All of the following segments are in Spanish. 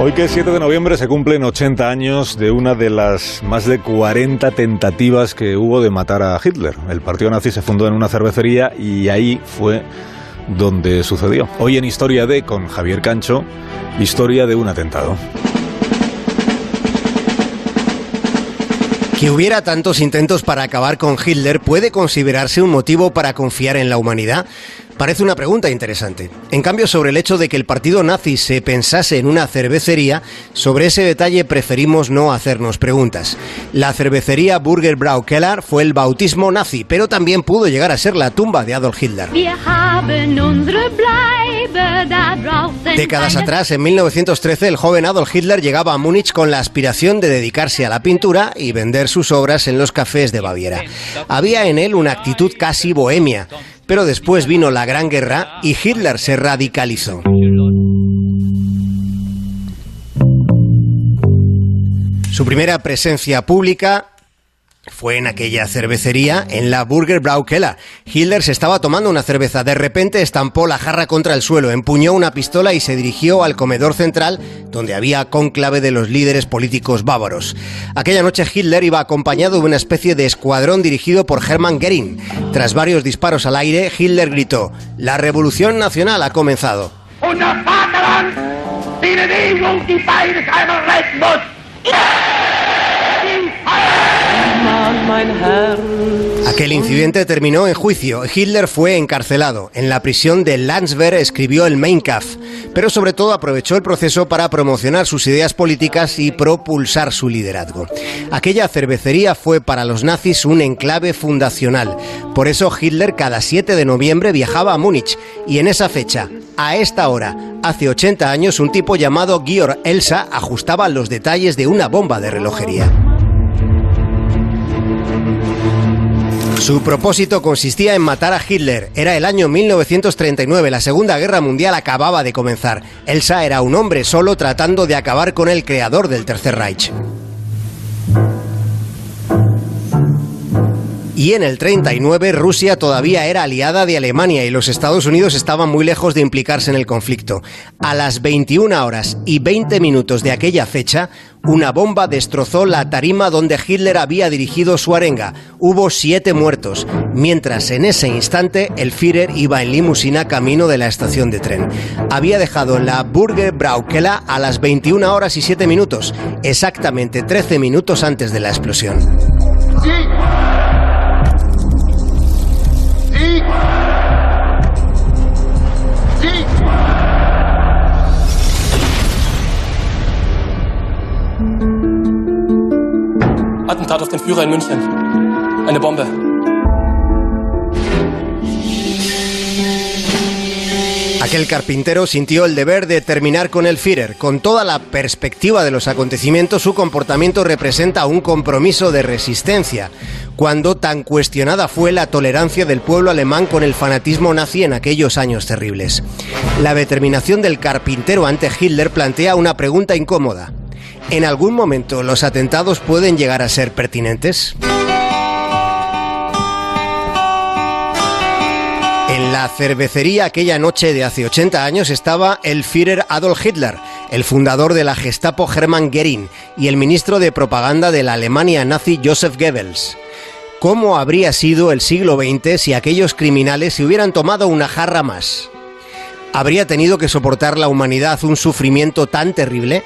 Hoy que es 7 de noviembre se cumplen 80 años de una de las más de 40 tentativas que hubo de matar a Hitler. El partido nazi se fundó en una cervecería y ahí fue donde sucedió. Hoy en Historia de con Javier Cancho, historia de un atentado. Que hubiera tantos intentos para acabar con Hitler puede considerarse un motivo para confiar en la humanidad. Parece una pregunta interesante. En cambio, sobre el hecho de que el partido nazi se pensase en una cervecería, sobre ese detalle preferimos no hacernos preguntas. La cervecería Burger Brau Keller fue el bautismo nazi, pero también pudo llegar a ser la tumba de Adolf Hitler. Décadas atrás, en 1913, el joven Adolf Hitler llegaba a Múnich con la aspiración de dedicarse a la pintura y vender sus obras en los cafés de Baviera. Había en él una actitud casi bohemia. Pero después vino la Gran Guerra y Hitler se radicalizó. Su primera presencia pública fue en aquella cervecería, en la Burger. Hitler se estaba tomando una cerveza. De repente estampó la jarra contra el suelo, empuñó una pistola y se dirigió al comedor central, donde había cónclave de los líderes políticos bávaros. Aquella noche Hitler iba acompañado de una especie de escuadrón dirigido por Hermann Göring. Tras varios disparos al aire, Hitler gritó: La revolución nacional ha comenzado. Aquel incidente terminó en juicio. Hitler fue encarcelado. En la prisión de Landsberg escribió el Mein Kampf, pero sobre todo aprovechó el proceso para promocionar sus ideas políticas y propulsar su liderazgo. Aquella cervecería fue para los nazis un enclave fundacional. Por eso Hitler cada 7 de noviembre viajaba a Múnich y en esa fecha, a esta hora, hace 80 años, un tipo llamado Georg Elsa ajustaba los detalles de una bomba de relojería. Su propósito consistía en matar a Hitler. Era el año 1939, la Segunda Guerra Mundial acababa de comenzar. Elsa era un hombre solo tratando de acabar con el creador del Tercer Reich. Y en el 39 Rusia todavía era aliada de Alemania y los Estados Unidos estaban muy lejos de implicarse en el conflicto. A las 21 horas y 20 minutos de aquella fecha, una bomba destrozó la tarima donde Hitler había dirigido su arenga. Hubo siete muertos, mientras en ese instante el Führer iba en limusina camino de la estación de tren. Había dejado la Burger Braukela a las 21 horas y 7 minutos, exactamente 13 minutos antes de la explosión. Attentat auf den Führer in München. Eine Bombe. Aquel carpintero sintió el deber de terminar con el Führer. Con toda la perspectiva de los acontecimientos, su comportamiento representa un compromiso de resistencia, cuando tan cuestionada fue la tolerancia del pueblo alemán con el fanatismo nazi en aquellos años terribles. La determinación del carpintero ante Hitler plantea una pregunta incómoda. ¿En algún momento los atentados pueden llegar a ser pertinentes? En la cervecería aquella noche de hace 80 años estaba el Führer Adolf Hitler, el fundador de la Gestapo Hermann Göring y el ministro de propaganda de la Alemania nazi Joseph Goebbels. ¿Cómo habría sido el siglo XX si aquellos criminales se hubieran tomado una jarra más? ¿Habría tenido que soportar la humanidad un sufrimiento tan terrible?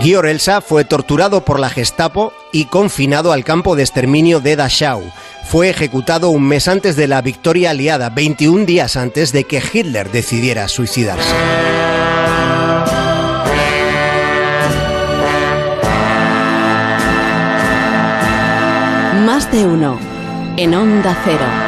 Georg Elsa fue torturado por la Gestapo y confinado al campo de exterminio de Dachau. Fue ejecutado un mes antes de la victoria aliada, 21 días antes de que Hitler decidiera suicidarse. Más de uno en Onda Cero.